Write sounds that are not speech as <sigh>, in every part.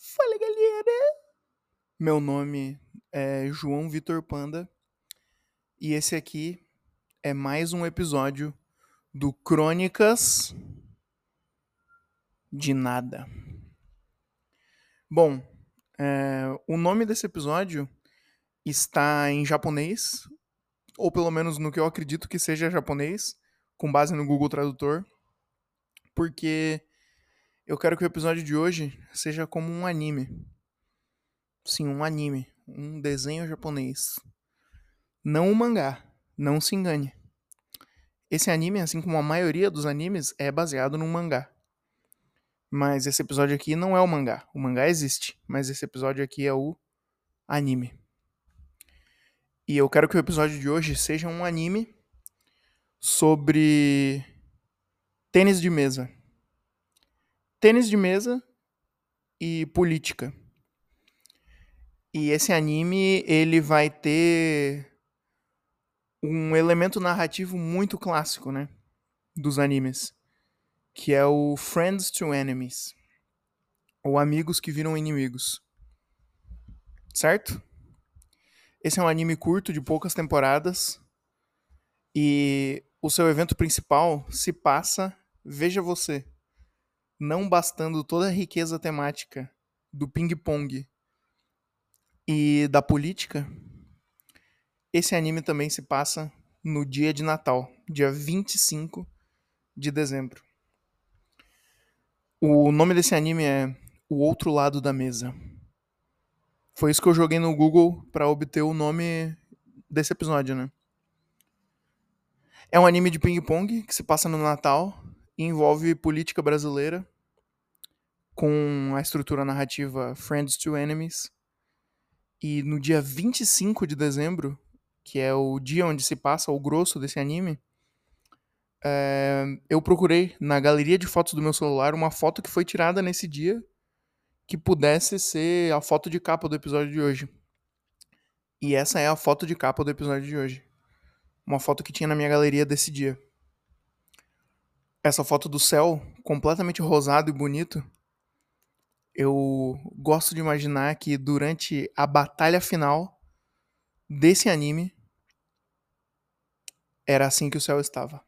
Fala galera! Meu nome é João Vitor Panda e esse aqui é mais um episódio do Crônicas de Nada. Bom, é, o nome desse episódio está em japonês, ou pelo menos no que eu acredito que seja japonês, com base no Google Tradutor, porque eu quero que o episódio de hoje seja como um anime. Sim, um anime. Um desenho japonês. Não um mangá. Não se engane. Esse anime, assim como a maioria dos animes, é baseado num mangá. Mas esse episódio aqui não é o mangá. O mangá existe, mas esse episódio aqui é o anime. E eu quero que o episódio de hoje seja um anime sobre tênis de mesa tênis de mesa e política. E esse anime, ele vai ter um elemento narrativo muito clássico, né? Dos animes. Que é o Friends to Enemies. Ou Amigos que Viram Inimigos. Certo? Esse é um anime curto, de poucas temporadas. E o seu evento principal se passa, veja você, não bastando toda a riqueza temática do ping-pong e da política, esse anime também se passa no dia de Natal, dia 25 de dezembro. O nome desse anime é O Outro Lado da Mesa. Foi isso que eu joguei no Google para obter o nome desse episódio, né? É um anime de ping-pong que se passa no Natal envolve política brasileira com a estrutura narrativa Friends to Enemies. E no dia 25 de dezembro, que é o dia onde se passa o grosso desse anime, é, eu procurei na galeria de fotos do meu celular uma foto que foi tirada nesse dia que pudesse ser a foto de capa do episódio de hoje. E essa é a foto de capa do episódio de hoje. Uma foto que tinha na minha galeria desse dia essa foto do céu completamente rosado e bonito, eu gosto de imaginar que durante a batalha final desse anime era assim que o céu estava.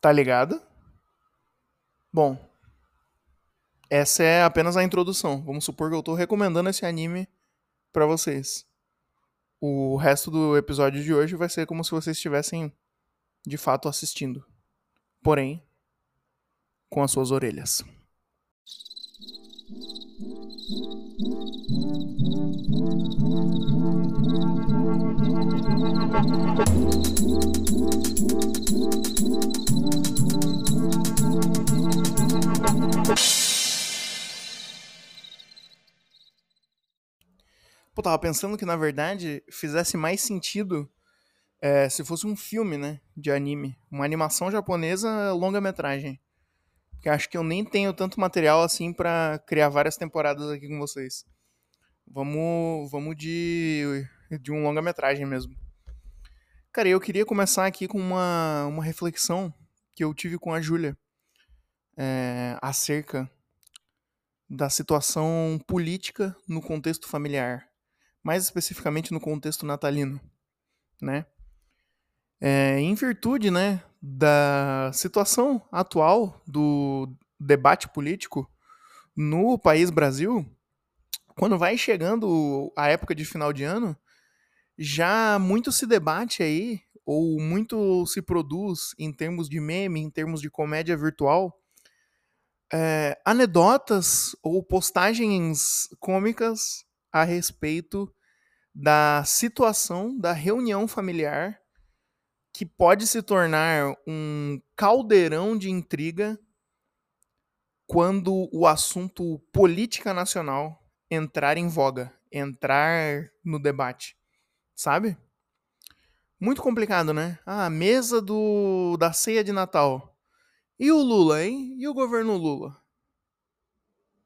Tá ligado? Bom, essa é apenas a introdução. Vamos supor que eu tô recomendando esse anime para vocês. O resto do episódio de hoje vai ser como se vocês estivessem de fato assistindo. Porém, com as suas orelhas. Pô, tava pensando que na verdade fizesse mais sentido é, se fosse um filme, né, de anime, uma animação japonesa longa-metragem. Porque acho que eu nem tenho tanto material assim para criar várias temporadas aqui com vocês. Vamos, vamos de, de um longa-metragem mesmo. Cara, eu queria começar aqui com uma, uma reflexão que eu tive com a Júlia é, acerca da situação política no contexto familiar, mais especificamente no contexto natalino, né? É, em virtude né, da situação atual do debate político no país Brasil, quando vai chegando a época de final de ano, já muito se debate aí, ou muito se produz em termos de meme, em termos de comédia virtual, é, anedotas ou postagens cômicas a respeito da situação da reunião familiar que pode se tornar um caldeirão de intriga quando o assunto política nacional entrar em voga, entrar no debate, sabe? Muito complicado, né? Ah, a mesa do da ceia de Natal. E o Lula, hein? E o governo Lula?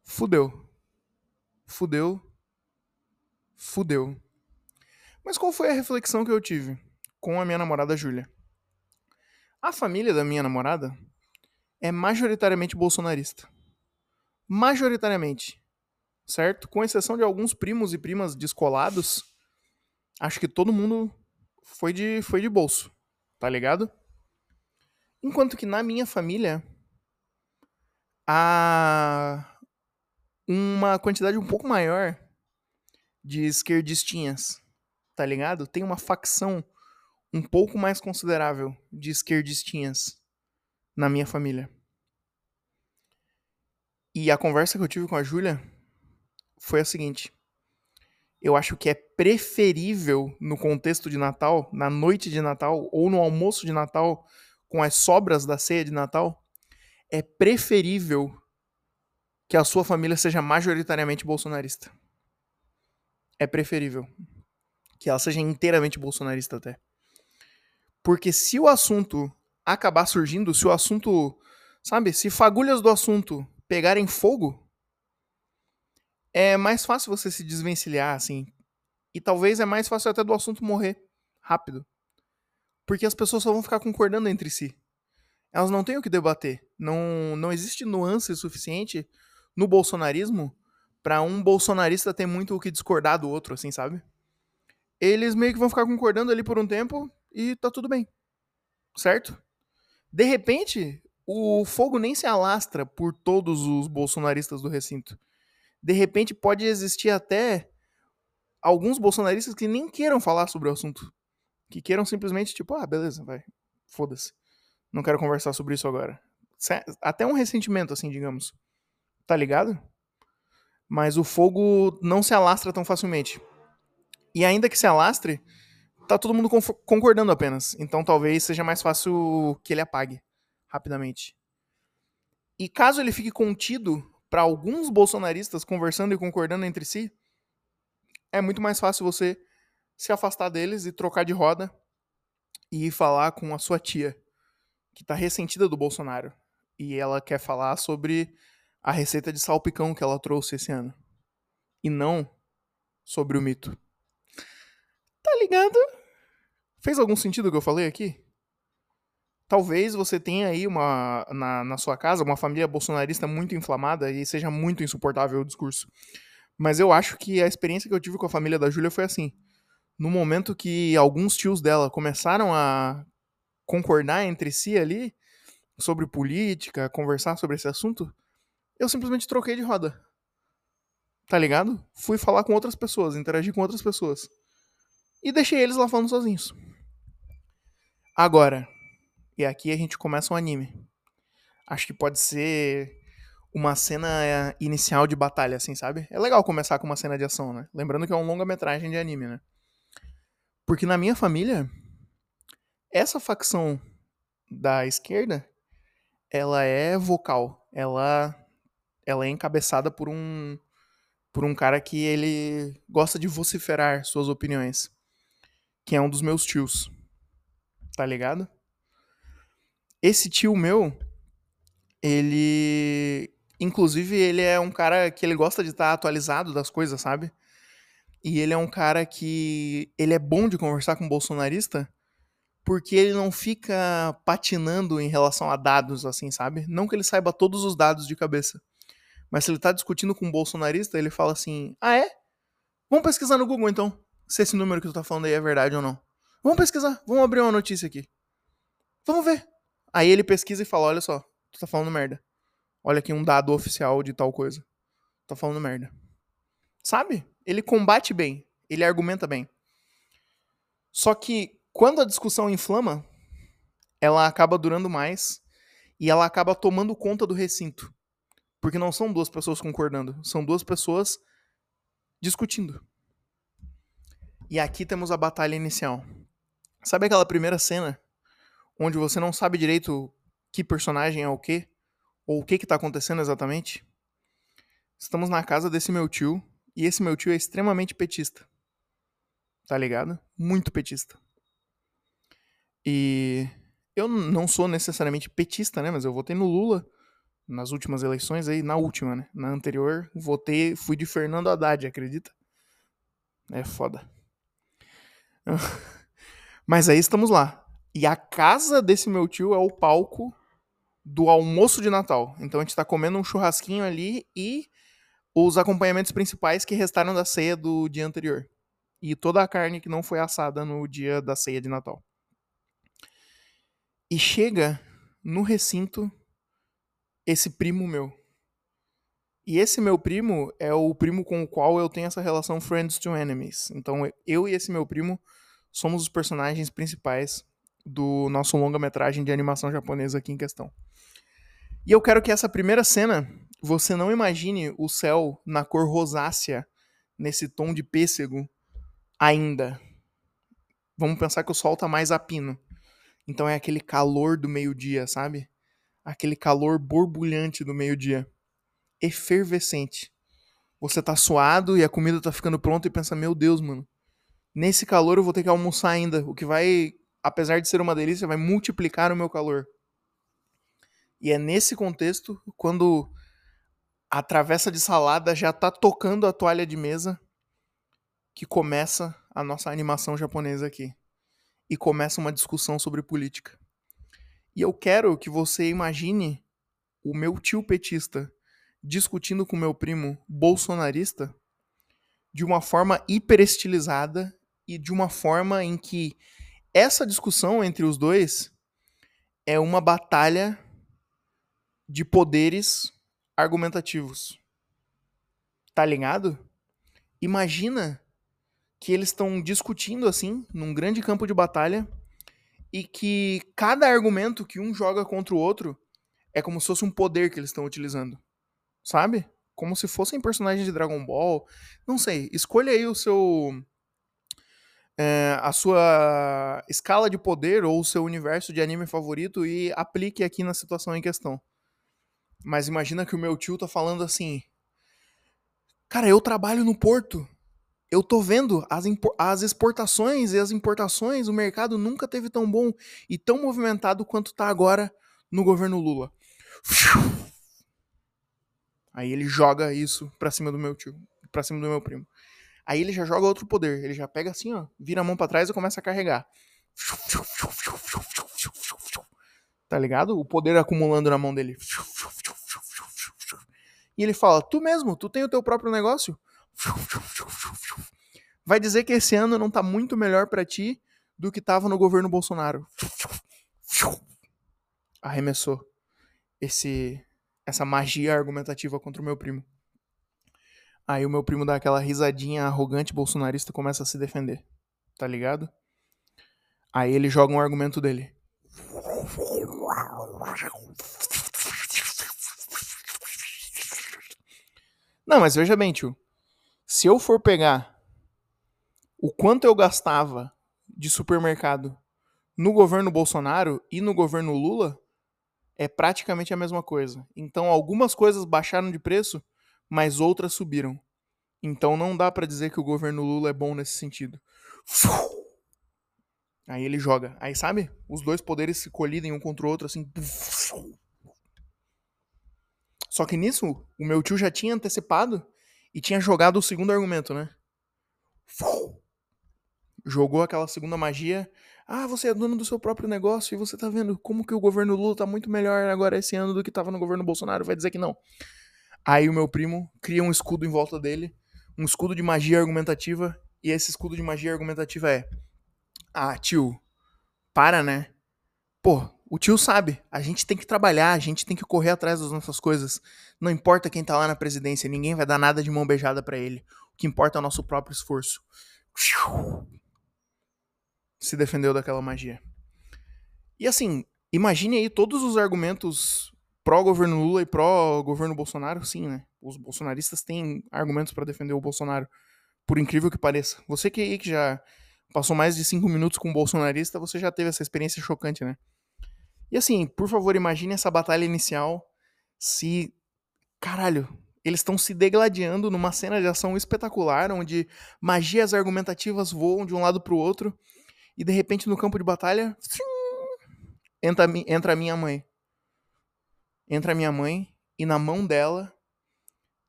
Fudeu. Fudeu. Fudeu. Mas qual foi a reflexão que eu tive? Com a minha namorada Júlia. A família da minha namorada é majoritariamente bolsonarista. majoritariamente, certo? Com exceção de alguns primos e primas descolados, acho que todo mundo foi de, foi de bolso, tá ligado? Enquanto que na minha família, há uma quantidade um pouco maior de esquerdistinhas, tá ligado? Tem uma facção um pouco mais considerável de esquerdistinhas na minha família. E a conversa que eu tive com a Júlia foi a seguinte: eu acho que é preferível no contexto de Natal, na noite de Natal ou no almoço de Natal com as sobras da ceia de Natal, é preferível que a sua família seja majoritariamente bolsonarista. É preferível que ela seja inteiramente bolsonarista até. Porque se o assunto acabar surgindo, se o assunto, sabe, se fagulhas do assunto pegarem fogo, é mais fácil você se desvencilhar, assim. E talvez é mais fácil até do assunto morrer rápido. Porque as pessoas só vão ficar concordando entre si. Elas não têm o que debater. Não, não existe nuance suficiente no bolsonarismo para um bolsonarista ter muito o que discordar do outro, assim, sabe? Eles meio que vão ficar concordando ali por um tempo e tá tudo bem. Certo? De repente, o fogo nem se alastra por todos os bolsonaristas do recinto. De repente, pode existir até alguns bolsonaristas que nem queiram falar sobre o assunto. Que queiram simplesmente, tipo, ah, beleza, vai, foda-se. Não quero conversar sobre isso agora. Até um ressentimento, assim, digamos. Tá ligado? Mas o fogo não se alastra tão facilmente. E ainda que se alastre, tá todo mundo concordando apenas. Então talvez seja mais fácil que ele apague rapidamente. E caso ele fique contido para alguns bolsonaristas conversando e concordando entre si, é muito mais fácil você se afastar deles e trocar de roda e falar com a sua tia, que tá ressentida do Bolsonaro. E ela quer falar sobre a receita de salpicão que ela trouxe esse ano. E não sobre o mito. Tá ligado? Fez algum sentido o que eu falei aqui? Talvez você tenha aí uma na, na sua casa uma família bolsonarista muito inflamada e seja muito insuportável o discurso. Mas eu acho que a experiência que eu tive com a família da Júlia foi assim. No momento que alguns tios dela começaram a concordar entre si ali sobre política, conversar sobre esse assunto, eu simplesmente troquei de roda. Tá ligado? Fui falar com outras pessoas, interagir com outras pessoas. E deixei eles lá falando sozinhos. Agora, e aqui a gente começa um anime. Acho que pode ser uma cena eh, inicial de batalha, assim, sabe? É legal começar com uma cena de ação, né? Lembrando que é um longa-metragem de anime, né? Porque na minha família, essa facção da esquerda, ela é vocal. Ela, ela é encabeçada por um, por um cara que ele gosta de vociferar suas opiniões. Que é um dos meus tios. Tá ligado? Esse tio meu, ele. Inclusive, ele é um cara que ele gosta de estar atualizado das coisas, sabe? E ele é um cara que. Ele é bom de conversar com bolsonarista porque ele não fica patinando em relação a dados, assim, sabe? Não que ele saiba todos os dados de cabeça. Mas se ele tá discutindo com um bolsonarista, ele fala assim: Ah, é? Vamos pesquisar no Google então, se esse número que tu tá falando aí é verdade ou não. Vamos pesquisar, vamos abrir uma notícia aqui. Vamos ver. Aí ele pesquisa e fala: Olha só, tu tá falando merda. Olha aqui um dado oficial de tal coisa. Tá falando merda. Sabe? Ele combate bem, ele argumenta bem. Só que quando a discussão inflama, ela acaba durando mais e ela acaba tomando conta do recinto. Porque não são duas pessoas concordando, são duas pessoas discutindo. E aqui temos a batalha inicial. Sabe aquela primeira cena onde você não sabe direito que personagem é o quê? Ou o que que tá acontecendo exatamente? Estamos na casa desse meu tio e esse meu tio é extremamente petista. Tá ligado? Muito petista. E eu não sou necessariamente petista, né? Mas eu votei no Lula nas últimas eleições aí, na última, né? Na anterior, votei, fui de Fernando Haddad, acredita? É foda. <laughs> Mas aí estamos lá. E a casa desse meu tio é o palco do almoço de Natal. Então a gente tá comendo um churrasquinho ali e os acompanhamentos principais que restaram da ceia do dia anterior. E toda a carne que não foi assada no dia da ceia de Natal. E chega no recinto esse primo meu. E esse meu primo é o primo com o qual eu tenho essa relação friends to enemies. Então eu e esse meu primo somos os personagens principais do nosso longa-metragem de animação japonesa aqui em questão. E eu quero que essa primeira cena você não imagine o céu na cor rosácea, nesse tom de pêssego ainda. Vamos pensar que o sol tá mais a pino. Então é aquele calor do meio-dia, sabe? Aquele calor borbulhante do meio-dia. Efervescente. Você tá suado e a comida tá ficando pronta e pensa: "Meu Deus, mano. Nesse calor eu vou ter que almoçar ainda, o que vai, apesar de ser uma delícia, vai multiplicar o meu calor". E é nesse contexto, quando a travessa de salada já tá tocando a toalha de mesa, que começa a nossa animação japonesa aqui. E começa uma discussão sobre política. E eu quero que você imagine o meu tio petista discutindo com meu primo bolsonarista de uma forma hiperestilizada e de uma forma em que essa discussão entre os dois é uma batalha de poderes argumentativos. Tá ligado? Imagina que eles estão discutindo assim, num grande campo de batalha, e que cada argumento que um joga contra o outro é como se fosse um poder que eles estão utilizando. Sabe? Como se fossem personagens de Dragon Ball. Não sei. Escolha aí o seu. É, a sua escala de poder ou o seu universo de anime favorito e aplique aqui na situação em questão. Mas imagina que o meu tio tá falando assim: Cara, eu trabalho no porto. Eu tô vendo as, as exportações e as importações, o mercado nunca teve tão bom e tão movimentado quanto tá agora no governo Lula. Aí ele joga isso pra cima do meu tio, pra cima do meu primo. Aí ele já joga outro poder, ele já pega assim, ó, vira a mão para trás e começa a carregar. Tá ligado? O poder acumulando na mão dele. E ele fala: Tu mesmo, tu tem o teu próprio negócio? Vai dizer que esse ano não tá muito melhor para ti do que tava no governo Bolsonaro. Arremessou esse essa magia argumentativa contra o meu primo. Aí o meu primo dá aquela risadinha arrogante bolsonarista e começa a se defender. Tá ligado? Aí ele joga um argumento dele. Não, mas veja bem, tio. Se eu for pegar o quanto eu gastava de supermercado no governo Bolsonaro e no governo Lula, é praticamente a mesma coisa. Então, algumas coisas baixaram de preço, mas outras subiram. Então, não dá para dizer que o governo Lula é bom nesse sentido. <laughs> Aí ele joga. Aí, sabe? Os dois poderes se colidem um contra o outro, assim. Só que nisso, o meu tio já tinha antecipado e tinha jogado o segundo argumento, né? Jogou aquela segunda magia. Ah, você é dono do seu próprio negócio e você tá vendo como que o governo Lula tá muito melhor agora esse ano do que tava no governo Bolsonaro. Vai dizer que não. Aí o meu primo cria um escudo em volta dele, um escudo de magia argumentativa, e esse escudo de magia argumentativa é: Ah, tio, para, né? Pô, o tio sabe, a gente tem que trabalhar, a gente tem que correr atrás das nossas coisas. Não importa quem tá lá na presidência, ninguém vai dar nada de mão beijada para ele. O que importa é o nosso próprio esforço. Se defendeu daquela magia. E assim, imagine aí todos os argumentos pró-governo Lula e pró-governo Bolsonaro, sim, né? Os bolsonaristas têm argumentos para defender o Bolsonaro, por incrível que pareça. Você que aí que já passou mais de cinco minutos com um bolsonarista, você já teve essa experiência chocante, né? E assim, por favor, imagine essa batalha inicial se. Caralho, eles estão se degladiando numa cena de ação espetacular, onde magias argumentativas voam de um lado pro outro, e de repente no campo de batalha. Entra, entra a minha mãe. Entra a minha mãe, e na mão dela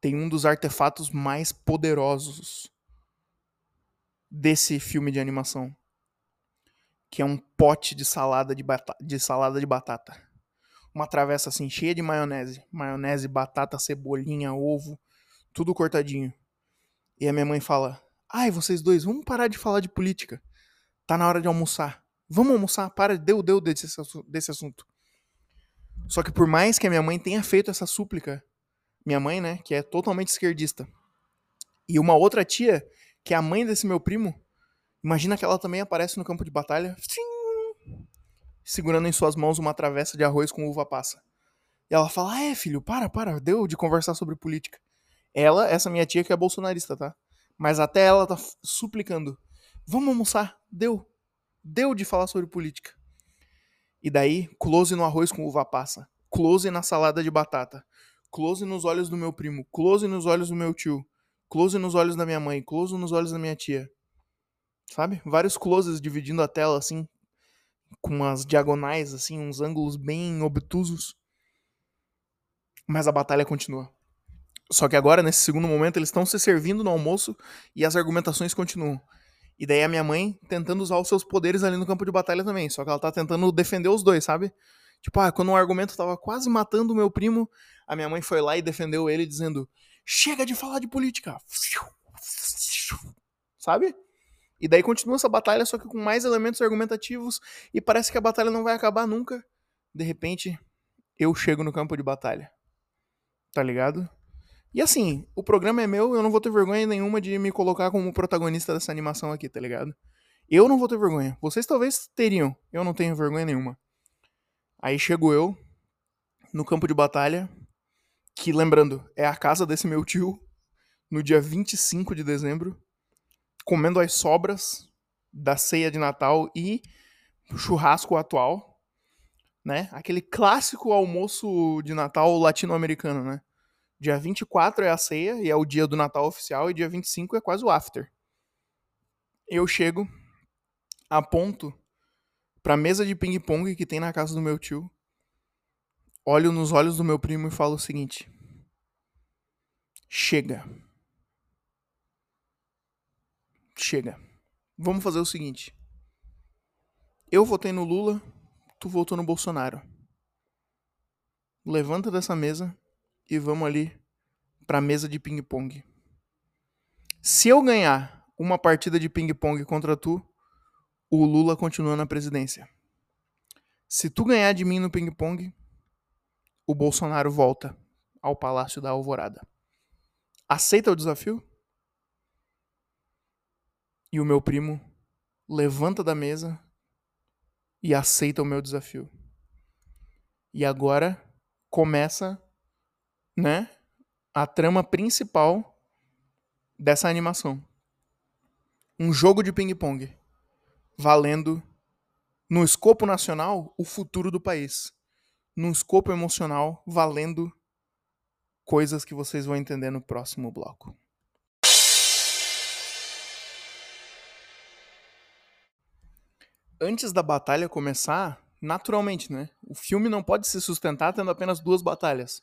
tem um dos artefatos mais poderosos desse filme de animação que é um pote de salada de, de salada de batata. uma travessa assim, cheia de maionese. Maionese, batata, cebolinha, ovo, tudo cortadinho. E a minha mãe fala: Ai, vocês dois, vamos parar de falar de política. Tá na hora de almoçar. Vamos almoçar, para, deu, deu desse, desse assunto. Só que por mais que a minha mãe tenha feito essa súplica, minha mãe, né, que é totalmente esquerdista, e uma outra tia, que é a mãe desse meu primo, imagina que ela também aparece no campo de batalha, segurando em suas mãos uma travessa de arroz com uva passa. E ela fala: Ah, é, filho, para, para, deu de conversar sobre política. Ela, essa minha tia que é bolsonarista, tá? Mas até ela tá suplicando: Vamos almoçar, deu. Deu de falar sobre política. E daí, close no arroz com uva passa, close na salada de batata, close nos olhos do meu primo, close nos olhos do meu tio, close nos olhos da minha mãe, close nos olhos da minha tia. Sabe? Vários closes dividindo a tela assim, com umas diagonais assim, uns ângulos bem obtusos. Mas a batalha continua. Só que agora, nesse segundo momento, eles estão se servindo no almoço e as argumentações continuam. E daí a minha mãe tentando usar os seus poderes ali no campo de batalha também. Só que ela tá tentando defender os dois, sabe? Tipo, ah, quando um argumento tava quase matando o meu primo, a minha mãe foi lá e defendeu ele dizendo: Chega de falar de política! Sabe? E daí continua essa batalha, só que com mais elementos argumentativos, e parece que a batalha não vai acabar nunca. De repente, eu chego no campo de batalha. Tá ligado? E assim, o programa é meu, eu não vou ter vergonha nenhuma de me colocar como protagonista dessa animação aqui, tá ligado? Eu não vou ter vergonha. Vocês talvez teriam. Eu não tenho vergonha nenhuma. Aí chego eu no campo de batalha, que lembrando, é a casa desse meu tio, no dia 25 de dezembro, comendo as sobras da ceia de Natal e churrasco atual, né? Aquele clássico almoço de Natal latino-americano, né? Dia 24 é a ceia e é o dia do Natal oficial, e dia 25 é quase o after. Eu chego, aponto pra mesa de ping-pong que tem na casa do meu tio, olho nos olhos do meu primo e falo o seguinte: Chega. Chega. Vamos fazer o seguinte. Eu votei no Lula, tu votou no Bolsonaro. Levanta dessa mesa e vamos ali para a mesa de ping-pong. Se eu ganhar uma partida de ping-pong contra tu, o Lula continua na presidência. Se tu ganhar de mim no ping-pong, o Bolsonaro volta ao Palácio da Alvorada. Aceita o desafio? E o meu primo levanta da mesa e aceita o meu desafio. E agora começa né, a trama principal dessa animação. Um jogo de ping-pong valendo no escopo nacional o futuro do país. No escopo emocional valendo coisas que vocês vão entender no próximo bloco. Antes da batalha começar, naturalmente, né? O filme não pode se sustentar tendo apenas duas batalhas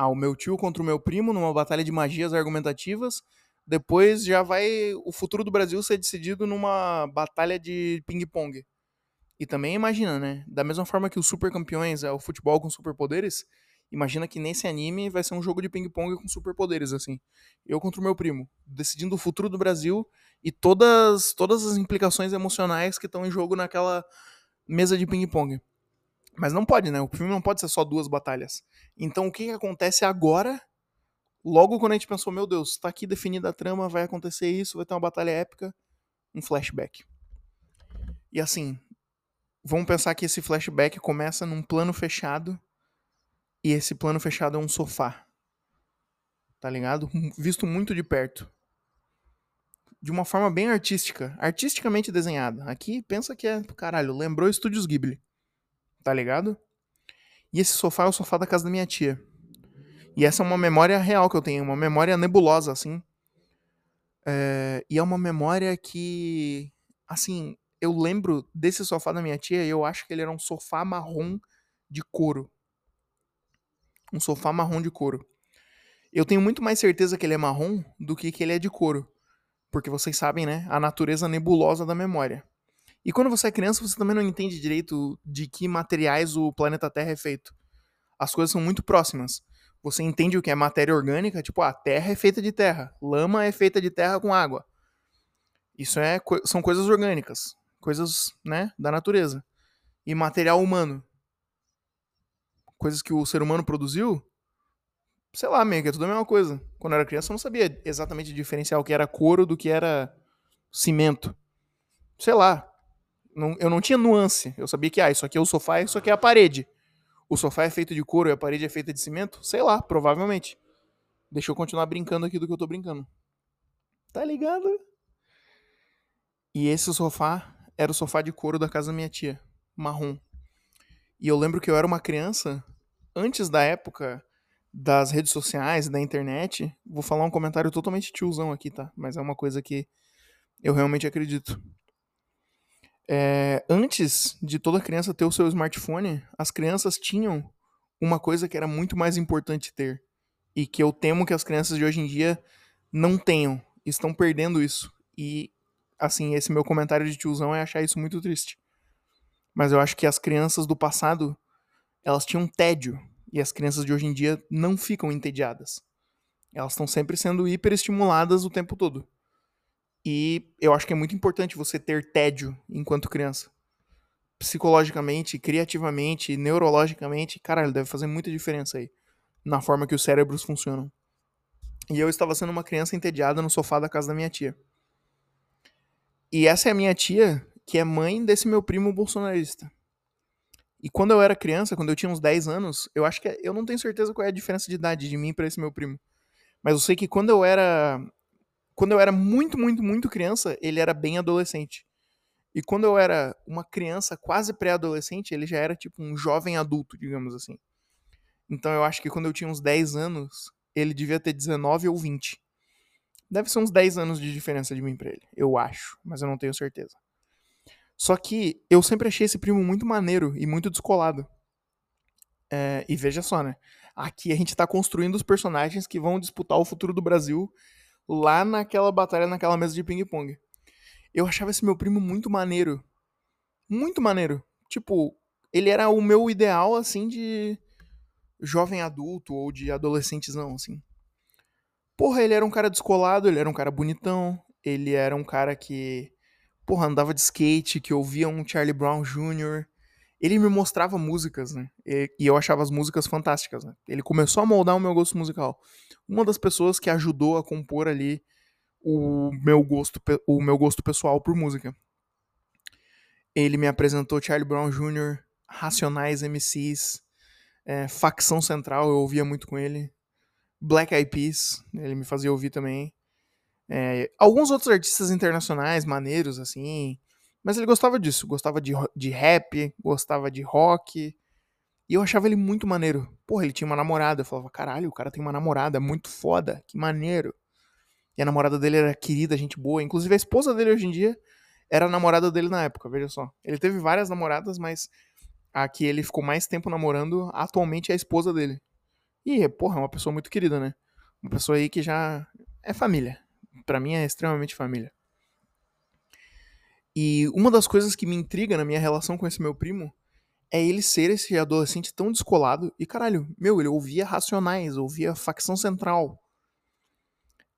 ah, o meu tio contra o meu primo numa batalha de magias argumentativas. Depois já vai o futuro do Brasil ser decidido numa batalha de ping-pong. E também imagina, né? Da mesma forma que os super campeões é o futebol com superpoderes, imagina que nesse anime vai ser um jogo de ping-pong com superpoderes, assim. Eu contra o meu primo, decidindo o futuro do Brasil e todas, todas as implicações emocionais que estão em jogo naquela mesa de ping-pong. Mas não pode, né? O filme não pode ser só duas batalhas. Então o que, que acontece agora? Logo quando a gente pensou, meu Deus, tá aqui definida a trama, vai acontecer isso, vai ter uma batalha épica, um flashback. E assim, vamos pensar que esse flashback começa num plano fechado e esse plano fechado é um sofá. Tá ligado? Visto muito de perto. De uma forma bem artística, artisticamente desenhada. Aqui pensa que é, caralho, lembrou Estúdios Ghibli tá ligado? E esse sofá é o sofá da casa da minha tia. E essa é uma memória real que eu tenho, uma memória nebulosa, assim. É, e é uma memória que, assim, eu lembro desse sofá da minha tia e eu acho que ele era um sofá marrom de couro. Um sofá marrom de couro. Eu tenho muito mais certeza que ele é marrom do que que ele é de couro. Porque vocês sabem, né? A natureza nebulosa da memória. E quando você é criança, você também não entende direito de que materiais o planeta Terra é feito. as coisas são muito próximas. Você entende o que é matéria orgânica, tipo, a terra é feita de terra, lama é feita de terra com água. Isso é, são coisas orgânicas, coisas, né, da natureza. E material humano, coisas que o ser humano produziu, sei lá, meio que é tudo a mesma coisa. Quando eu era criança, eu não sabia exatamente diferenciar o que era couro do que era cimento. Sei lá. Não, eu não tinha nuance. Eu sabia que, ah, isso aqui é o sofá e isso aqui é a parede. O sofá é feito de couro e a parede é feita de cimento? Sei lá, provavelmente. Deixa eu continuar brincando aqui do que eu tô brincando. Tá ligado? E esse sofá era o sofá de couro da casa da minha tia, marrom. E eu lembro que eu era uma criança antes da época das redes sociais da internet. Vou falar um comentário totalmente tiozão aqui, tá? Mas é uma coisa que eu realmente acredito. É, antes de toda criança ter o seu smartphone, as crianças tinham uma coisa que era muito mais importante ter. E que eu temo que as crianças de hoje em dia não tenham. Estão perdendo isso. E assim, esse meu comentário de tiozão é achar isso muito triste. Mas eu acho que as crianças do passado, elas tinham tédio. E as crianças de hoje em dia não ficam entediadas. Elas estão sempre sendo hiperestimuladas o tempo todo. E eu acho que é muito importante você ter tédio enquanto criança. Psicologicamente, criativamente, neurologicamente, caralho, deve fazer muita diferença aí. Na forma que os cérebros funcionam. E eu estava sendo uma criança entediada no sofá da casa da minha tia. E essa é a minha tia, que é mãe desse meu primo bolsonarista. E quando eu era criança, quando eu tinha uns 10 anos, eu acho que é, eu não tenho certeza qual é a diferença de idade de mim para esse meu primo. Mas eu sei que quando eu era quando eu era muito, muito, muito criança, ele era bem adolescente. E quando eu era uma criança quase pré-adolescente, ele já era tipo um jovem adulto, digamos assim. Então eu acho que quando eu tinha uns 10 anos, ele devia ter 19 ou 20. Deve ser uns 10 anos de diferença de mim pra ele. Eu acho, mas eu não tenho certeza. Só que eu sempre achei esse primo muito maneiro e muito descolado. É, e veja só, né? Aqui a gente tá construindo os personagens que vão disputar o futuro do Brasil lá naquela batalha, naquela mesa de ping-pong. Eu achava esse meu primo muito maneiro. Muito maneiro. Tipo, ele era o meu ideal, assim, de jovem adulto ou de adolescentezão, assim. Porra, ele era um cara descolado, ele era um cara bonitão, ele era um cara que, porra, andava de skate, que ouvia um Charlie Brown Jr. Ele me mostrava músicas, né? E, e eu achava as músicas fantásticas, né? Ele começou a moldar o meu gosto musical. Uma das pessoas que ajudou a compor ali o meu gosto, o meu gosto pessoal por música. Ele me apresentou Charlie Brown Jr., Racionais MCs, é, Facção Central, eu ouvia muito com ele. Black Eyed Peas, ele me fazia ouvir também. É, alguns outros artistas internacionais, maneiros, assim. Mas ele gostava disso, gostava de, de rap, gostava de rock. E eu achava ele muito maneiro. Porra, ele tinha uma namorada. Eu falava, caralho, o cara tem uma namorada, muito foda, que maneiro. E a namorada dele era querida, gente boa. Inclusive a esposa dele hoje em dia era a namorada dele na época, veja só. Ele teve várias namoradas, mas a que ele ficou mais tempo namorando atualmente é a esposa dele. E, porra, é uma pessoa muito querida, né? Uma pessoa aí que já é família. Para mim é extremamente família. E uma das coisas que me intriga na minha relação com esse meu primo é ele ser esse adolescente tão descolado. E caralho, meu, ele ouvia Racionais, ouvia Facção Central.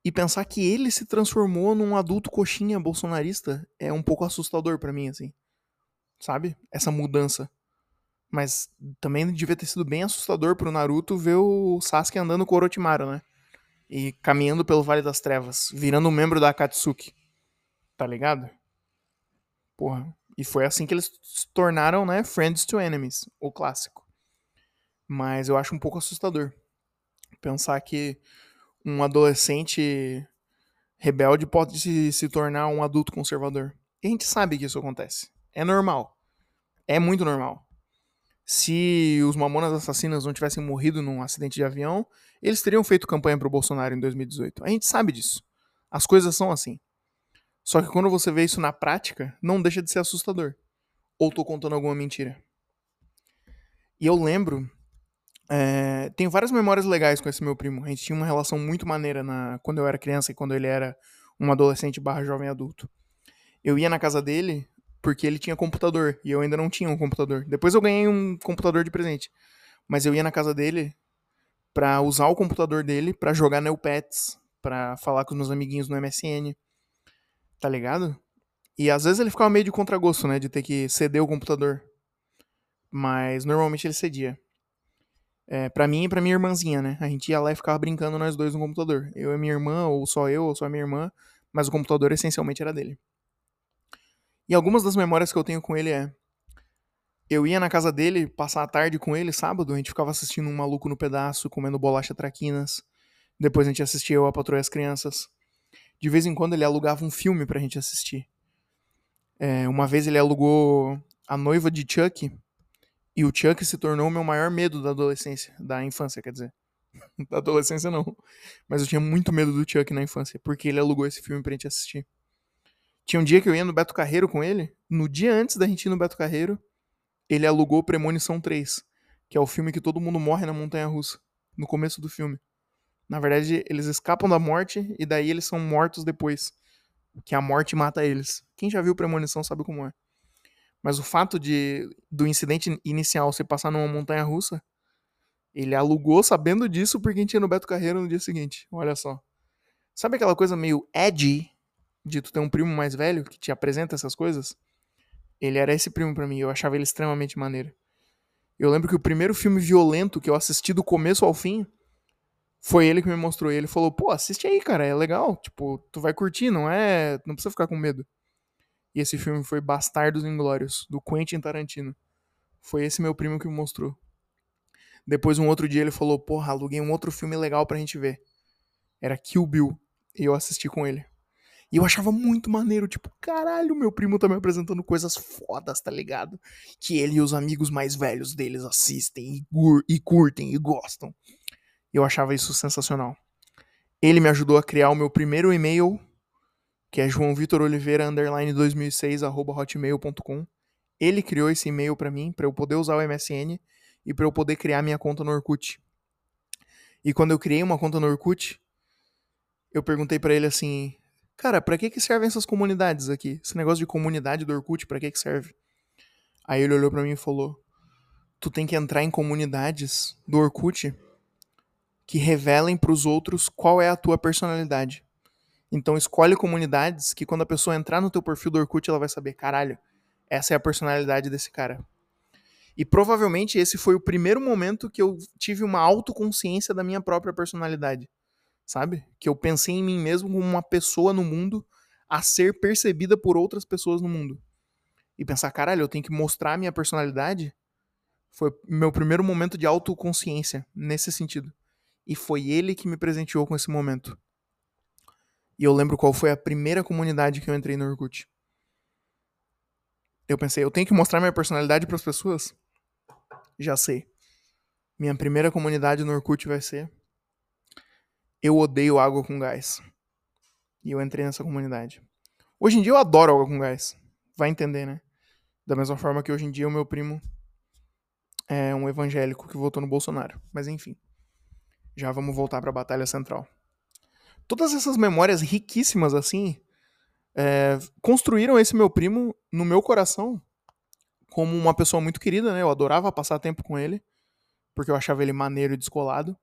E pensar que ele se transformou num adulto coxinha bolsonarista é um pouco assustador para mim, assim. Sabe? Essa mudança. Mas também devia ter sido bem assustador pro Naruto ver o Sasuke andando com o Orochimaru, né? E caminhando pelo Vale das Trevas, virando um membro da Akatsuki. Tá ligado? Porra. E foi assim que eles se tornaram, né, Friends to Enemies, o clássico. Mas eu acho um pouco assustador pensar que um adolescente rebelde pode se, se tornar um adulto conservador. E a gente sabe que isso acontece. É normal. É muito normal se os Mamonas Assassinas não tivessem morrido num acidente de avião, eles teriam feito campanha pro Bolsonaro em 2018. A gente sabe disso. As coisas são assim. Só que quando você vê isso na prática, não deixa de ser assustador. Ou tô contando alguma mentira. E eu lembro. É, tenho várias memórias legais com esse meu primo. A gente tinha uma relação muito maneira na, quando eu era criança e quando ele era um adolescente barra jovem adulto. Eu ia na casa dele porque ele tinha computador e eu ainda não tinha um computador. Depois eu ganhei um computador de presente. Mas eu ia na casa dele pra usar o computador dele pra jogar Neopets, pra falar com os meus amiguinhos no MSN. Tá ligado? E às vezes ele ficava meio de contragosto, né? De ter que ceder o computador. Mas normalmente ele cedia. É, pra mim e pra minha irmãzinha, né? A gente ia lá e ficava brincando nós dois no computador. Eu e minha irmã, ou só eu, ou só minha irmã. Mas o computador essencialmente era dele. E algumas das memórias que eu tenho com ele é. Eu ia na casa dele, passar a tarde com ele, sábado, a gente ficava assistindo um maluco no pedaço, comendo bolacha traquinas. Depois a gente assistia eu a Patrulha as Crianças. De vez em quando ele alugava um filme pra gente assistir. É, uma vez ele alugou A Noiva de Chuck, e o Chuck se tornou o meu maior medo da adolescência, da infância, quer dizer. <laughs> da adolescência não. Mas eu tinha muito medo do Chuck na infância, porque ele alugou esse filme pra gente assistir. Tinha um dia que eu ia no Beto Carreiro com ele, no dia antes da gente ir no Beto Carreiro, ele alugou Premonição 3, que é o filme que todo mundo morre na montanha russa, no começo do filme. Na verdade, eles escapam da morte e daí eles são mortos depois, que a morte mata eles. Quem já viu Premonição sabe como é. Mas o fato de do incidente inicial se passar numa montanha russa, ele alugou sabendo disso porque a gente ia no Beto Carreiro no dia seguinte. Olha só. Sabe aquela coisa meio edgy de tu ter um primo mais velho que te apresenta essas coisas? Ele era esse primo para mim, eu achava ele extremamente maneiro. Eu lembro que o primeiro filme violento que eu assisti do começo ao fim foi ele que me mostrou. E ele falou: pô, assiste aí, cara, é legal. Tipo, tu vai curtir, não é. Não precisa ficar com medo. E esse filme foi Bastardos Inglórios, do Quentin Tarantino. Foi esse meu primo que me mostrou. Depois, um outro dia, ele falou: Porra, aluguei um outro filme legal pra gente ver. Era Kill Bill. E eu assisti com ele. E eu achava muito maneiro, tipo, caralho, meu primo tá me apresentando coisas fodas, tá ligado? Que ele e os amigos mais velhos deles assistem e, e curtem e gostam. Eu achava isso sensacional. Ele me ajudou a criar o meu primeiro e-mail, que é João Vitor Oliveira underline 2006 arroba hotmail.com. Ele criou esse e-mail para mim, para eu poder usar o MSN e para eu poder criar minha conta no Orkut. E quando eu criei uma conta no Orkut, eu perguntei para ele assim: Cara, pra que que servem essas comunidades aqui? Esse negócio de comunidade do Orkut, pra que que serve? Aí ele olhou para mim e falou: Tu tem que entrar em comunidades do Orkut que revelem para os outros qual é a tua personalidade. Então escolhe comunidades que quando a pessoa entrar no teu perfil do Orkut, ela vai saber, caralho, essa é a personalidade desse cara. E provavelmente esse foi o primeiro momento que eu tive uma autoconsciência da minha própria personalidade sabe? Que eu pensei em mim mesmo como uma pessoa no mundo a ser percebida por outras pessoas no mundo. E pensar, caralho, eu tenho que mostrar a minha personalidade. Foi meu primeiro momento de autoconsciência nesse sentido. E foi ele que me presenteou com esse momento. E eu lembro qual foi a primeira comunidade que eu entrei no Orkut. Eu pensei, eu tenho que mostrar minha personalidade para as pessoas? Já sei. Minha primeira comunidade no Orkut vai ser eu odeio água com gás. E eu entrei nessa comunidade. Hoje em dia eu adoro água com gás. Vai entender, né? Da mesma forma que hoje em dia o meu primo é um evangélico que votou no Bolsonaro. Mas enfim. Já vamos voltar para a batalha central. Todas essas memórias riquíssimas assim é, construíram esse meu primo no meu coração como uma pessoa muito querida, né? Eu adorava passar tempo com ele, porque eu achava ele maneiro e descolado.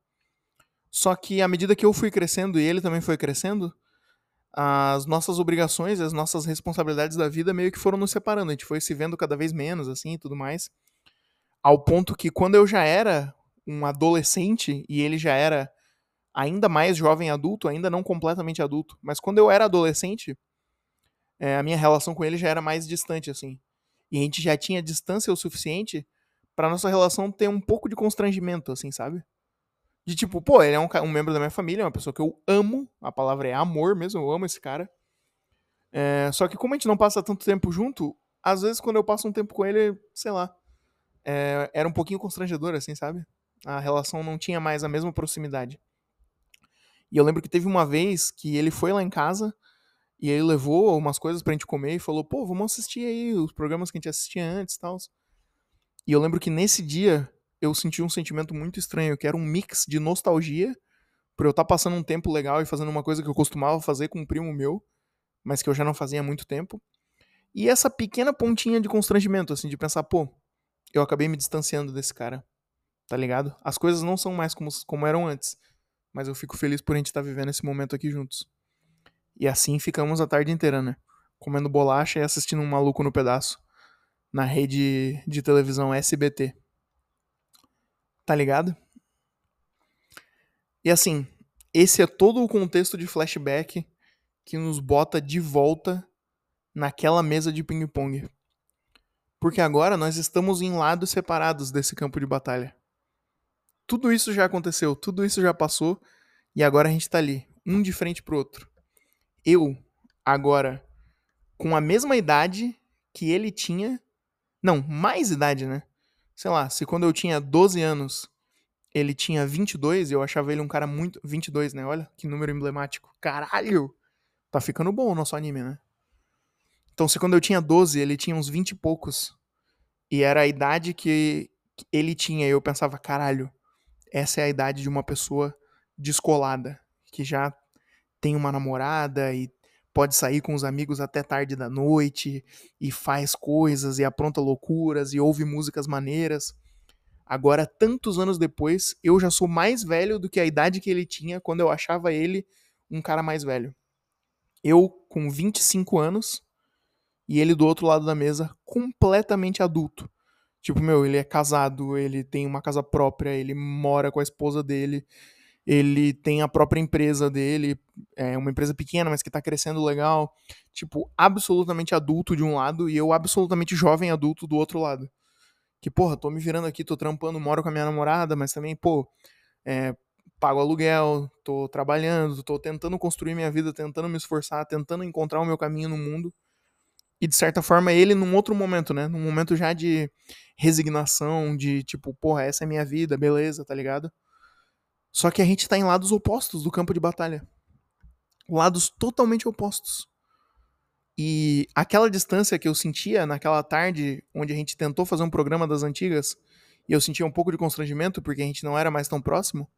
Só que à medida que eu fui crescendo e ele também foi crescendo, as nossas obrigações, as nossas responsabilidades da vida meio que foram nos separando. A gente foi se vendo cada vez menos, assim, e tudo mais. Ao ponto que quando eu já era um adolescente e ele já era ainda mais jovem adulto, ainda não completamente adulto, mas quando eu era adolescente, é, a minha relação com ele já era mais distante, assim. E a gente já tinha distância o suficiente para nossa relação ter um pouco de constrangimento, assim, sabe? De tipo, pô, ele é um, um, membro da minha família, é uma pessoa que eu amo, a palavra é amor mesmo, eu amo esse cara. É, só que como a gente não passa tanto tempo junto, às vezes quando eu passo um tempo com ele, sei lá, é, era um pouquinho constrangedor, assim, sabe? A relação não tinha mais a mesma proximidade. E eu lembro que teve uma vez que ele foi lá em casa e ele levou umas coisas pra gente comer e falou, pô, vamos assistir aí os programas que a gente assistia antes e tal. E eu lembro que nesse dia eu senti um sentimento muito estranho, que era um mix de nostalgia, por eu estar tá passando um tempo legal e fazendo uma coisa que eu costumava fazer com um primo meu, mas que eu já não fazia há muito tempo. E essa pequena pontinha de constrangimento, assim, de pensar, pô, eu acabei me distanciando desse cara. Tá ligado? As coisas não são mais como, como eram antes, mas eu fico feliz por a gente estar tá vivendo esse momento aqui juntos. E assim ficamos a tarde inteira, né? Comendo bolacha e assistindo um maluco no pedaço na rede de televisão SBT. Tá ligado? E assim, esse é todo o contexto de flashback que nos bota de volta naquela mesa de ping-pong. Porque agora nós estamos em lados separados desse campo de batalha. Tudo isso já aconteceu, tudo isso já passou e agora a gente tá ali, um de frente pro outro. Eu, agora, com a mesma idade que ele tinha. Não, mais idade, né? Sei lá, se quando eu tinha 12 anos ele tinha 22 e eu achava ele um cara muito. 22, né? Olha que número emblemático. Caralho! Tá ficando bom o nosso anime, né? Então, se quando eu tinha 12, ele tinha uns 20 e poucos, e era a idade que ele tinha, eu pensava, caralho, essa é a idade de uma pessoa descolada, que já tem uma namorada e pode sair com os amigos até tarde da noite e faz coisas e apronta loucuras e ouve músicas maneiras. Agora, tantos anos depois, eu já sou mais velho do que a idade que ele tinha quando eu achava ele um cara mais velho. Eu, com 25 anos, e ele do outro lado da mesa, completamente adulto. Tipo, meu, ele é casado, ele tem uma casa própria, ele mora com a esposa dele, ele tem a própria empresa dele, é uma empresa pequena, mas que tá crescendo legal. Tipo, absolutamente adulto de um lado e eu absolutamente jovem adulto do outro lado. Que, porra, tô me virando aqui, tô trampando, moro com a minha namorada, mas também, pô, é, pago aluguel, tô trabalhando, tô tentando construir minha vida, tentando me esforçar, tentando encontrar o meu caminho no mundo. E de certa forma ele num outro momento, né? Num momento já de resignação, de tipo, porra, essa é minha vida, beleza, tá ligado? Só que a gente tá em lados opostos do campo de batalha. Lados totalmente opostos. E aquela distância que eu sentia naquela tarde onde a gente tentou fazer um programa das antigas, e eu sentia um pouco de constrangimento porque a gente não era mais tão próximo,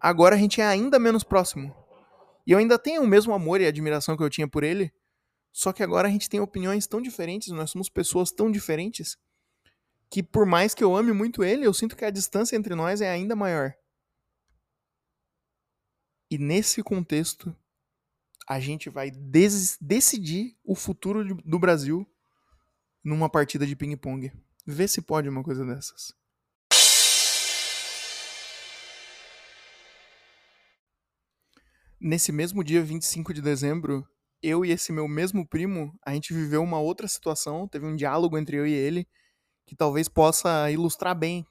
agora a gente é ainda menos próximo. E eu ainda tenho o mesmo amor e admiração que eu tinha por ele, só que agora a gente tem opiniões tão diferentes, nós somos pessoas tão diferentes, que por mais que eu ame muito ele, eu sinto que a distância entre nós é ainda maior. E nesse contexto, a gente vai decidir o futuro do Brasil numa partida de ping-pong. Vê se pode uma coisa dessas. Nesse mesmo dia 25 de dezembro, eu e esse meu mesmo primo, a gente viveu uma outra situação, teve um diálogo entre eu e ele, que talvez possa ilustrar bem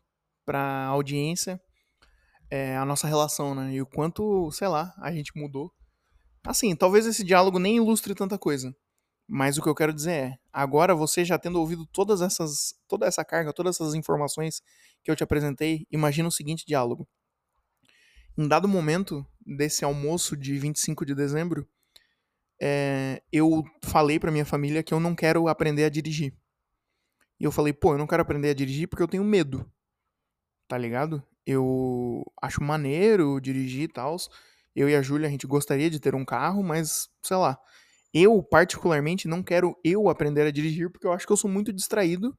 para a audiência é, a nossa relação, né? E o quanto, sei lá, a gente mudou. Assim, talvez esse diálogo nem ilustre tanta coisa. Mas o que eu quero dizer é, agora você já tendo ouvido todas essas, toda essa carga, todas essas informações que eu te apresentei, imagina o seguinte diálogo. Em dado momento desse almoço de 25 de dezembro, é, eu falei para minha família que eu não quero aprender a dirigir. E eu falei, pô, eu não quero aprender a dirigir porque eu tenho medo. Tá ligado? Eu acho maneiro dirigir e tal. Eu e a Júlia, a gente gostaria de ter um carro, mas, sei lá. Eu, particularmente, não quero eu aprender a dirigir porque eu acho que eu sou muito distraído.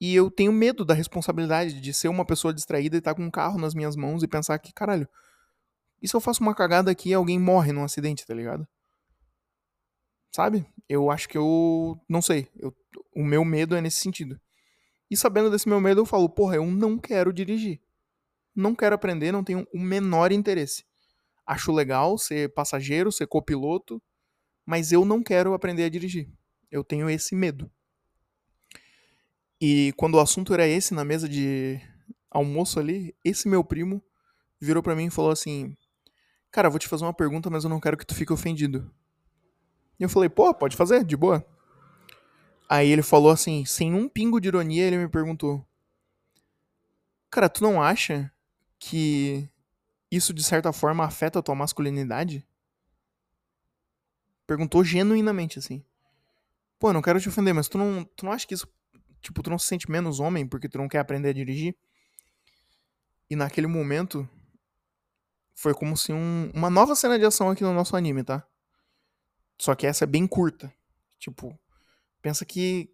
E eu tenho medo da responsabilidade de ser uma pessoa distraída e estar tá com um carro nas minhas mãos e pensar que, caralho, e se eu faço uma cagada aqui e alguém morre num acidente, tá ligado? Sabe? Eu acho que eu. Não sei. Eu, o meu medo é nesse sentido. E sabendo desse meu medo, eu falo, porra, eu não quero dirigir. Não quero aprender, não tenho o menor interesse. Acho legal ser passageiro, ser copiloto, mas eu não quero aprender a dirigir. Eu tenho esse medo. E quando o assunto era esse na mesa de almoço ali, esse meu primo virou para mim e falou assim: Cara, vou te fazer uma pergunta, mas eu não quero que tu fique ofendido. E eu falei, pô, pode fazer, de boa. Aí ele falou assim, sem um pingo de ironia, ele me perguntou: Cara, tu não acha que isso de certa forma afeta a tua masculinidade? Perguntou genuinamente assim. Pô, não quero te ofender, mas tu não, tu não acha que isso. Tipo, tu não se sente menos homem porque tu não quer aprender a dirigir? E naquele momento. Foi como se um, uma nova cena de ação aqui no nosso anime, tá? Só que essa é bem curta. Tipo, pensa que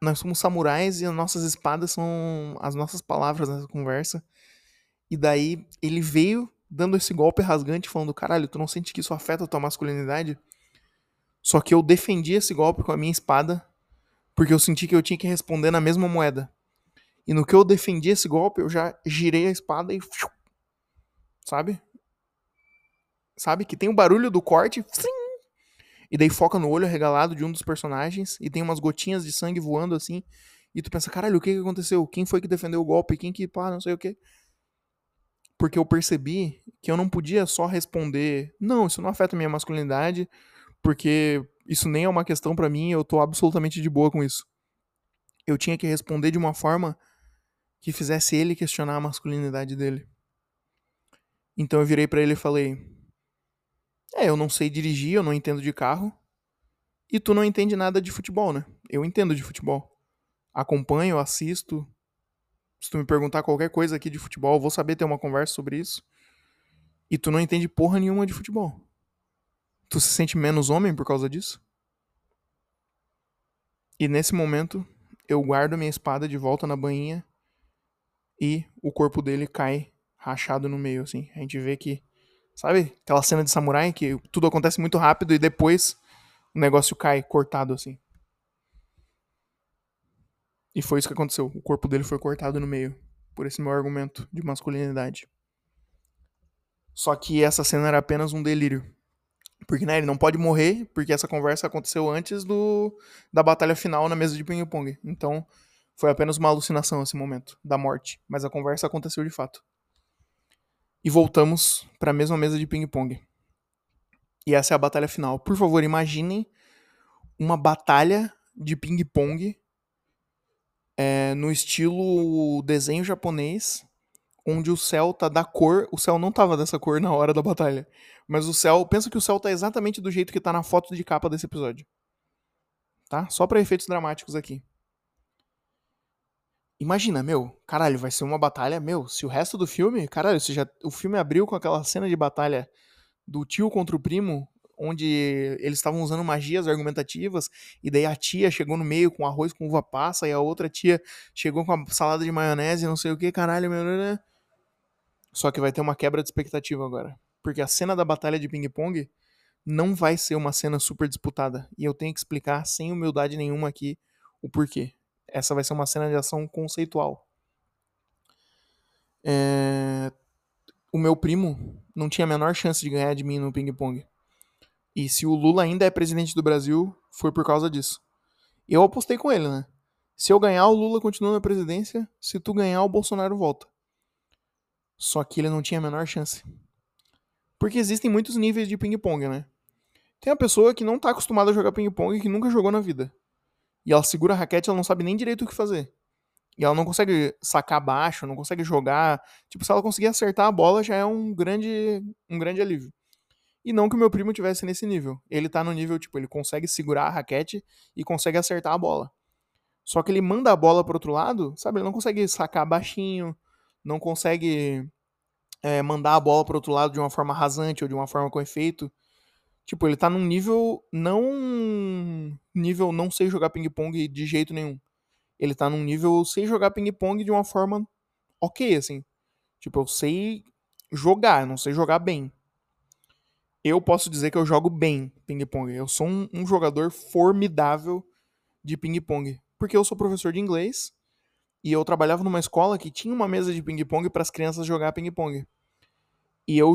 nós somos samurais e as nossas espadas são as nossas palavras nessa conversa. E daí ele veio dando esse golpe rasgante, falando: caralho, tu não sente que isso afeta a tua masculinidade? Só que eu defendi esse golpe com a minha espada, porque eu senti que eu tinha que responder na mesma moeda. E no que eu defendi esse golpe, eu já girei a espada e. Sabe? Sabe? Que tem o barulho do corte. E daí foca no olho arregalado de um dos personagens. E tem umas gotinhas de sangue voando assim. E tu pensa, caralho, o que, que aconteceu? Quem foi que defendeu o golpe? Quem que, pá, não sei o que. Porque eu percebi que eu não podia só responder, não, isso não afeta minha masculinidade, porque isso nem é uma questão para mim, eu tô absolutamente de boa com isso. Eu tinha que responder de uma forma que fizesse ele questionar a masculinidade dele. Então eu virei para ele e falei: É, eu não sei dirigir, eu não entendo de carro. E tu não entende nada de futebol, né? Eu entendo de futebol. Acompanho, assisto, se tu me perguntar qualquer coisa aqui de futebol, eu vou saber ter uma conversa sobre isso. E tu não entende porra nenhuma de futebol. Tu se sente menos homem por causa disso? E nesse momento, eu guardo minha espada de volta na bainha e o corpo dele cai rachado no meio, assim. A gente vê que, sabe, aquela cena de samurai que tudo acontece muito rápido e depois o negócio cai cortado, assim. E foi isso que aconteceu. O corpo dele foi cortado no meio. Por esse meu argumento de masculinidade. Só que essa cena era apenas um delírio. Porque, né, ele não pode morrer, porque essa conversa aconteceu antes do da batalha final na mesa de ping-pong. Então, foi apenas uma alucinação esse momento da morte. Mas a conversa aconteceu de fato. E voltamos para a mesma mesa de ping-pong. E essa é a batalha final. Por favor, imaginem uma batalha de ping-pong é, no estilo desenho japonês, onde o céu tá da cor. O céu não tava dessa cor na hora da batalha. Mas o céu. Pensa que o céu tá exatamente do jeito que tá na foto de capa desse episódio. Tá? Só para efeitos dramáticos aqui. Imagina, meu, caralho, vai ser uma batalha, meu, se o resto do filme, caralho, se já, o filme abriu com aquela cena de batalha do tio contra o primo, onde eles estavam usando magias argumentativas, e daí a tia chegou no meio com arroz com uva passa, e a outra tia chegou com a salada de maionese, não sei o que, caralho, meu. Né, né. Só que vai ter uma quebra de expectativa agora. Porque a cena da batalha de ping-pong não vai ser uma cena super disputada. E eu tenho que explicar, sem humildade nenhuma aqui, o porquê. Essa vai ser uma cena de ação conceitual. É... O meu primo não tinha a menor chance de ganhar de mim no ping-pong. E se o Lula ainda é presidente do Brasil, foi por causa disso. Eu apostei com ele, né? Se eu ganhar, o Lula continua na presidência. Se tu ganhar, o Bolsonaro volta. Só que ele não tinha a menor chance. Porque existem muitos níveis de ping-pong, né? Tem a pessoa que não tá acostumada a jogar ping-pong e que nunca jogou na vida. E ela segura a raquete, ela não sabe nem direito o que fazer. E ela não consegue sacar baixo, não consegue jogar. Tipo, se ela conseguir acertar a bola, já é um grande, um grande alívio. E não que o meu primo tivesse nesse nível. Ele tá no nível, tipo, ele consegue segurar a raquete e consegue acertar a bola. Só que ele manda a bola pro outro lado, sabe? Ele não consegue sacar baixinho, não consegue é, mandar a bola pro outro lado de uma forma rasante ou de uma forma com efeito. Tipo, ele tá num nível não. Nível não sei jogar ping-pong de jeito nenhum. Ele tá num nível sei jogar ping-pong de uma forma ok, assim. Tipo, eu sei jogar, não sei jogar bem eu posso dizer que eu jogo bem ping-pong. Eu sou um, um, jogador formidável de ping-pong. Porque eu sou professor de inglês e eu trabalhava numa escola que tinha uma mesa de ping-pong para as crianças jogar ping-pong. E eu.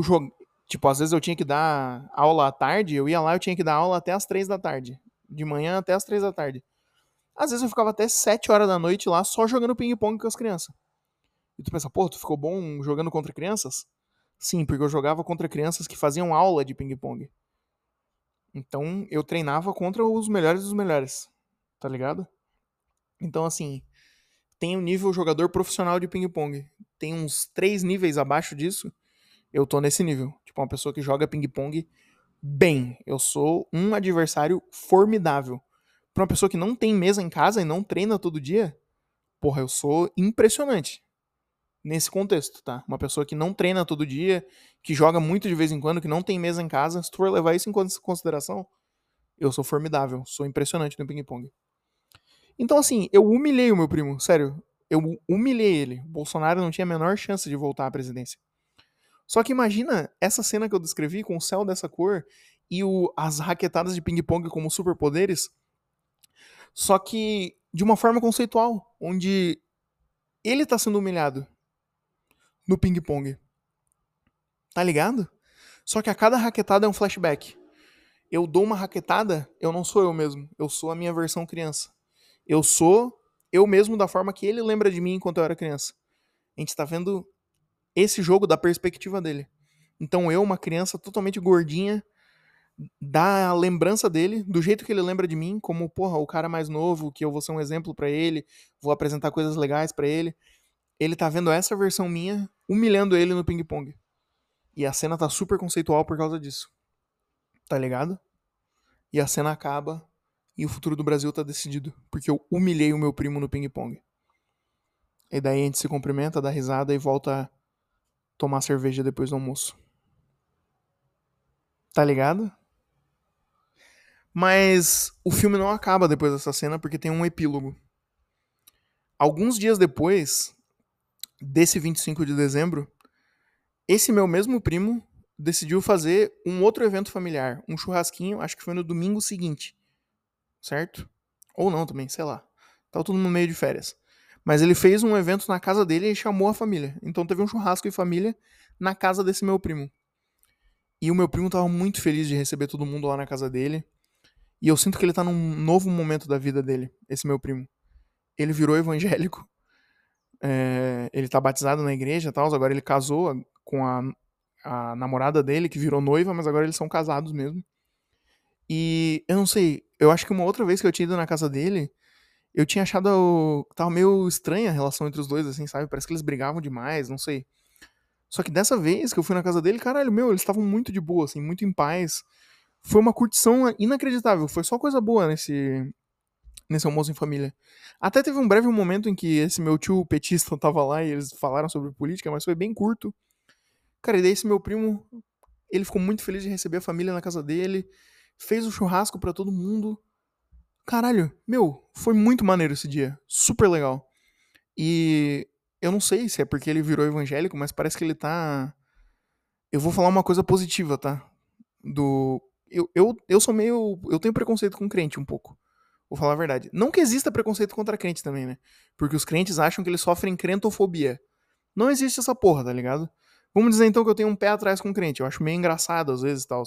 Tipo, às vezes eu tinha que dar aula à tarde, eu ia lá, eu tinha que dar aula até as três da tarde. De manhã até as três da tarde. Às vezes eu ficava até sete horas da noite lá só jogando ping-pong com as crianças. E tu pensa, pô, tu ficou bom jogando contra crianças? Sim, porque eu jogava contra crianças que faziam aula de ping-pong. Então eu treinava contra os melhores dos melhores, tá ligado? Então, assim, tem o nível jogador profissional de ping-pong. Tem uns três níveis abaixo disso. Eu tô nesse nível. Uma pessoa que joga ping-pong bem. Eu sou um adversário formidável. Pra uma pessoa que não tem mesa em casa e não treina todo dia, porra, eu sou impressionante nesse contexto, tá? Uma pessoa que não treina todo dia, que joga muito de vez em quando, que não tem mesa em casa, se tu for levar isso em consideração, eu sou formidável, sou impressionante no ping-pong. Então, assim, eu humilhei o meu primo, sério. Eu humilhei ele. O Bolsonaro não tinha a menor chance de voltar à presidência. Só que imagina essa cena que eu descrevi com o céu dessa cor e o, as raquetadas de ping-pong como superpoderes, só que de uma forma conceitual, onde ele tá sendo humilhado no ping-pong. Tá ligado? Só que a cada raquetada é um flashback. Eu dou uma raquetada, eu não sou eu mesmo, eu sou a minha versão criança. Eu sou eu mesmo da forma que ele lembra de mim enquanto eu era criança. A gente tá vendo esse jogo da perspectiva dele. Então eu, uma criança totalmente gordinha, da lembrança dele, do jeito que ele lembra de mim, como, porra, o cara mais novo, que eu vou ser um exemplo para ele, vou apresentar coisas legais para ele. Ele tá vendo essa versão minha humilhando ele no ping-pong. E a cena tá super conceitual por causa disso. Tá ligado? E a cena acaba e o futuro do Brasil tá decidido, porque eu humilhei o meu primo no ping-pong. E daí a gente se cumprimenta, dá risada e volta tomar cerveja depois do almoço. Tá ligado? Mas o filme não acaba depois dessa cena porque tem um epílogo. Alguns dias depois desse 25 de dezembro, esse meu mesmo primo decidiu fazer um outro evento familiar, um churrasquinho, acho que foi no domingo seguinte. Certo? Ou não também, sei lá. Tava todo mundo meio de férias. Mas ele fez um evento na casa dele e chamou a família. Então teve um churrasco de família na casa desse meu primo. E o meu primo tava muito feliz de receber todo mundo lá na casa dele. E eu sinto que ele tá num novo momento da vida dele, esse meu primo. Ele virou evangélico. <laughs> É, ele tá batizado na igreja e tal. Agora ele casou com a, a namorada dele, que virou noiva, mas agora eles são casados mesmo. E eu não sei, eu acho que uma outra vez que eu tinha ido na casa dele, eu tinha achado. Tava meio estranha a relação entre os dois, assim, sabe? Parece que eles brigavam demais, não sei. Só que dessa vez que eu fui na casa dele, caralho, meu, eles estavam muito de boa, assim, muito em paz. Foi uma curtição inacreditável, foi só coisa boa nesse, nesse almoço em família. Até teve um breve momento em que esse meu tio petista <laughs> tava lá e eles falaram sobre política, mas foi bem curto. Cara, e daí esse meu primo, ele ficou muito feliz de receber a família na casa dele, fez o churrasco para todo mundo. Caralho, meu, foi muito maneiro esse dia. Super legal. E eu não sei se é porque ele virou evangélico, mas parece que ele tá. Eu vou falar uma coisa positiva, tá? Do. Eu, eu, eu sou meio. Eu tenho preconceito com crente um pouco. Vou falar a verdade. Não que exista preconceito contra crente também, né? Porque os crentes acham que eles sofrem crentofobia. Não existe essa porra, tá ligado? Vamos dizer então que eu tenho um pé atrás com crente. Eu acho meio engraçado às vezes e tal.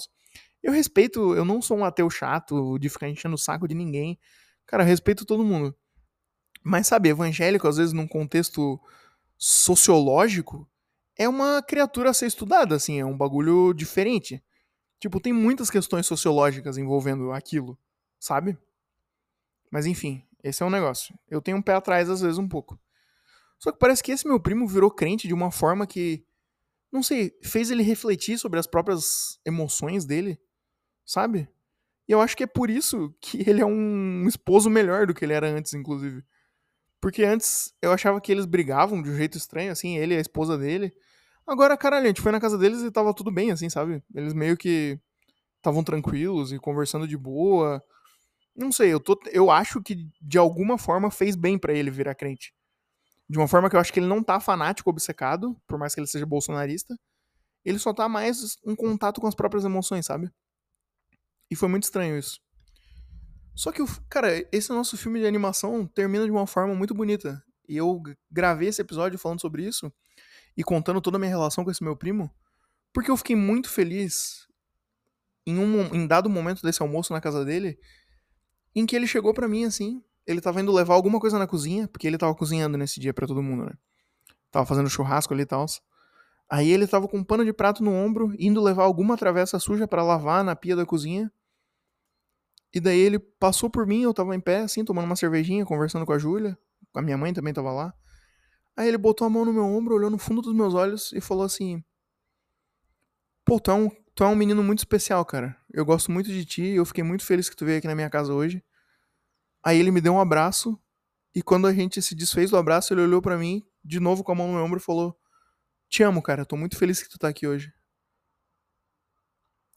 Eu respeito, eu não sou um ateu chato de ficar enchendo o saco de ninguém. Cara, eu respeito todo mundo. Mas sabe, evangélico, às vezes, num contexto sociológico, é uma criatura a ser estudada, assim, é um bagulho diferente. Tipo, tem muitas questões sociológicas envolvendo aquilo, sabe? Mas enfim, esse é um negócio. Eu tenho um pé atrás, às vezes, um pouco. Só que parece que esse meu primo virou crente de uma forma que, não sei, fez ele refletir sobre as próprias emoções dele sabe? E eu acho que é por isso que ele é um esposo melhor do que ele era antes, inclusive. Porque antes eu achava que eles brigavam de um jeito estranho, assim, ele e a esposa dele. Agora, caralho, a gente foi na casa deles e tava tudo bem, assim, sabe? Eles meio que estavam tranquilos e conversando de boa. Não sei, eu, tô, eu acho que de alguma forma fez bem para ele virar crente. De uma forma que eu acho que ele não tá fanático, obcecado, por mais que ele seja bolsonarista. Ele só tá mais em contato com as próprias emoções, sabe? E foi muito estranho isso. Só que, cara, esse nosso filme de animação termina de uma forma muito bonita. E eu gravei esse episódio falando sobre isso e contando toda a minha relação com esse meu primo, porque eu fiquei muito feliz em um em dado momento desse almoço na casa dele, em que ele chegou para mim assim, ele tava indo levar alguma coisa na cozinha, porque ele tava cozinhando nesse dia para todo mundo, né? Tava fazendo churrasco ali e tal. Aí ele tava com um pano de prato no ombro, indo levar alguma travessa suja para lavar na pia da cozinha. E daí ele passou por mim, eu tava em pé, assim, tomando uma cervejinha, conversando com a Júlia. A minha mãe também tava lá. Aí ele botou a mão no meu ombro, olhou no fundo dos meus olhos e falou assim: Pô, tu é um, tu é um menino muito especial, cara. Eu gosto muito de ti eu fiquei muito feliz que tu veio aqui na minha casa hoje. Aí ele me deu um abraço e quando a gente se desfez do abraço, ele olhou para mim, de novo com a mão no meu ombro e falou: te amo, cara. Tô muito feliz que tu tá aqui hoje.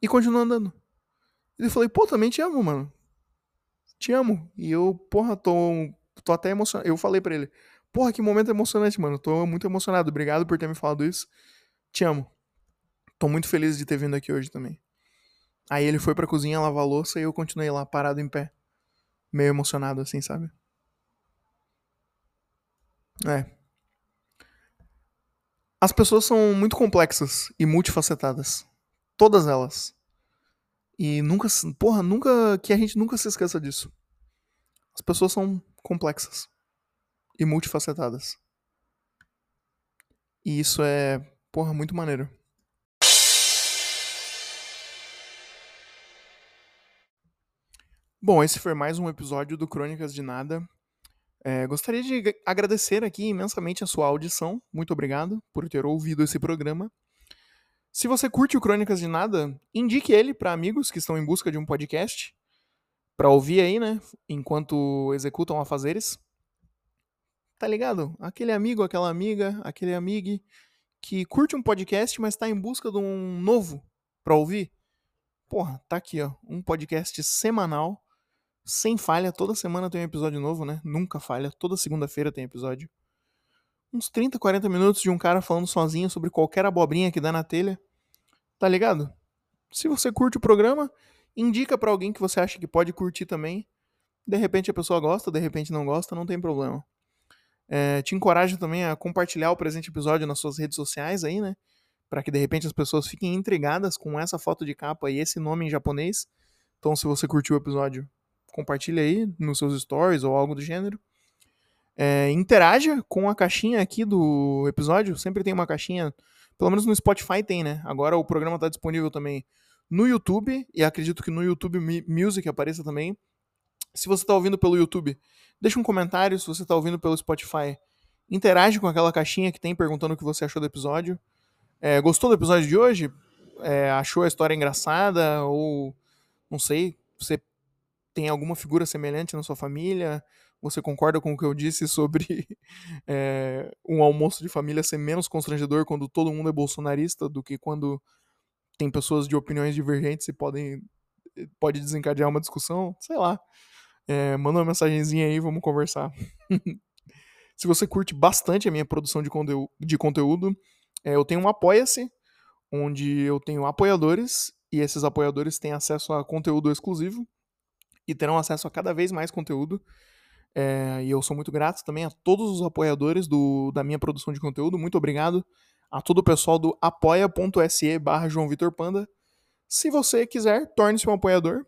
E continuou andando. E eu falei, pô, também te amo, mano. Te amo. E eu, porra, tô tô até emocionado. Eu falei pra ele, porra, que momento emocionante, mano. Tô muito emocionado. Obrigado por ter me falado isso. Te amo. Tô muito feliz de ter vindo aqui hoje também. Aí ele foi pra cozinha lavar louça e eu continuei lá, parado em pé. Meio emocionado assim, sabe? É. As pessoas são muito complexas e multifacetadas. Todas elas. E nunca, porra, nunca que a gente nunca se esqueça disso. As pessoas são complexas e multifacetadas. E isso é, porra, muito maneiro. Bom, esse foi mais um episódio do Crônicas de Nada. É, gostaria de agradecer aqui imensamente a sua audição. Muito obrigado por ter ouvido esse programa. Se você curte o Crônicas de Nada, indique ele para amigos que estão em busca de um podcast para ouvir aí, né, enquanto executam afazeres. Tá ligado? Aquele amigo, aquela amiga, aquele amigo que curte um podcast, mas está em busca de um novo para ouvir. Porra, tá aqui, ó, um podcast semanal sem falha, toda semana tem um episódio novo, né? Nunca falha, toda segunda-feira tem episódio. Uns 30, 40 minutos de um cara falando sozinho sobre qualquer abobrinha que dá na telha. Tá ligado? Se você curte o programa, indica para alguém que você acha que pode curtir também. De repente a pessoa gosta, de repente não gosta, não tem problema. É, te encorajo também a compartilhar o presente episódio nas suas redes sociais aí, né? Para que de repente as pessoas fiquem intrigadas com essa foto de capa e esse nome em japonês. Então, se você curtiu o episódio, compartilha aí nos seus stories ou algo do gênero. É, interaja com a caixinha aqui do episódio. Sempre tem uma caixinha, pelo menos no Spotify tem, né? Agora o programa está disponível também no YouTube e acredito que no YouTube Music apareça também. Se você está ouvindo pelo YouTube, deixa um comentário. Se você está ouvindo pelo Spotify, interage com aquela caixinha que tem perguntando o que você achou do episódio. É, gostou do episódio de hoje? É, achou a história engraçada? Ou não sei, você tem alguma figura semelhante na sua família? Você concorda com o que eu disse sobre é, <laughs> um almoço de família ser menos constrangedor quando todo mundo é bolsonarista do que quando tem pessoas de opiniões divergentes e podem pode desencadear uma discussão? Sei lá. É, manda uma mensagenzinha aí, vamos conversar. <laughs> Se você curte bastante a minha produção de, conteúdo, de conteúdo é, eu tenho um Apoia-se, onde eu tenho apoiadores, e esses apoiadores têm acesso a conteúdo exclusivo e terão acesso a cada vez mais conteúdo. É, e eu sou muito grato também a todos os apoiadores do, da minha produção de conteúdo. Muito obrigado a todo o pessoal do apoia.se barra João Vitor Panda. Se você quiser, torne-se um apoiador.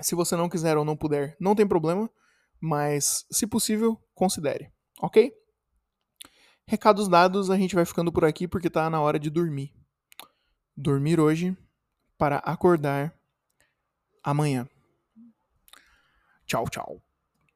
Se você não quiser ou não puder, não tem problema. Mas, se possível, considere. Ok? Recados dados, a gente vai ficando por aqui porque tá na hora de dormir. Dormir hoje para acordar amanhã. Tchau, tchau.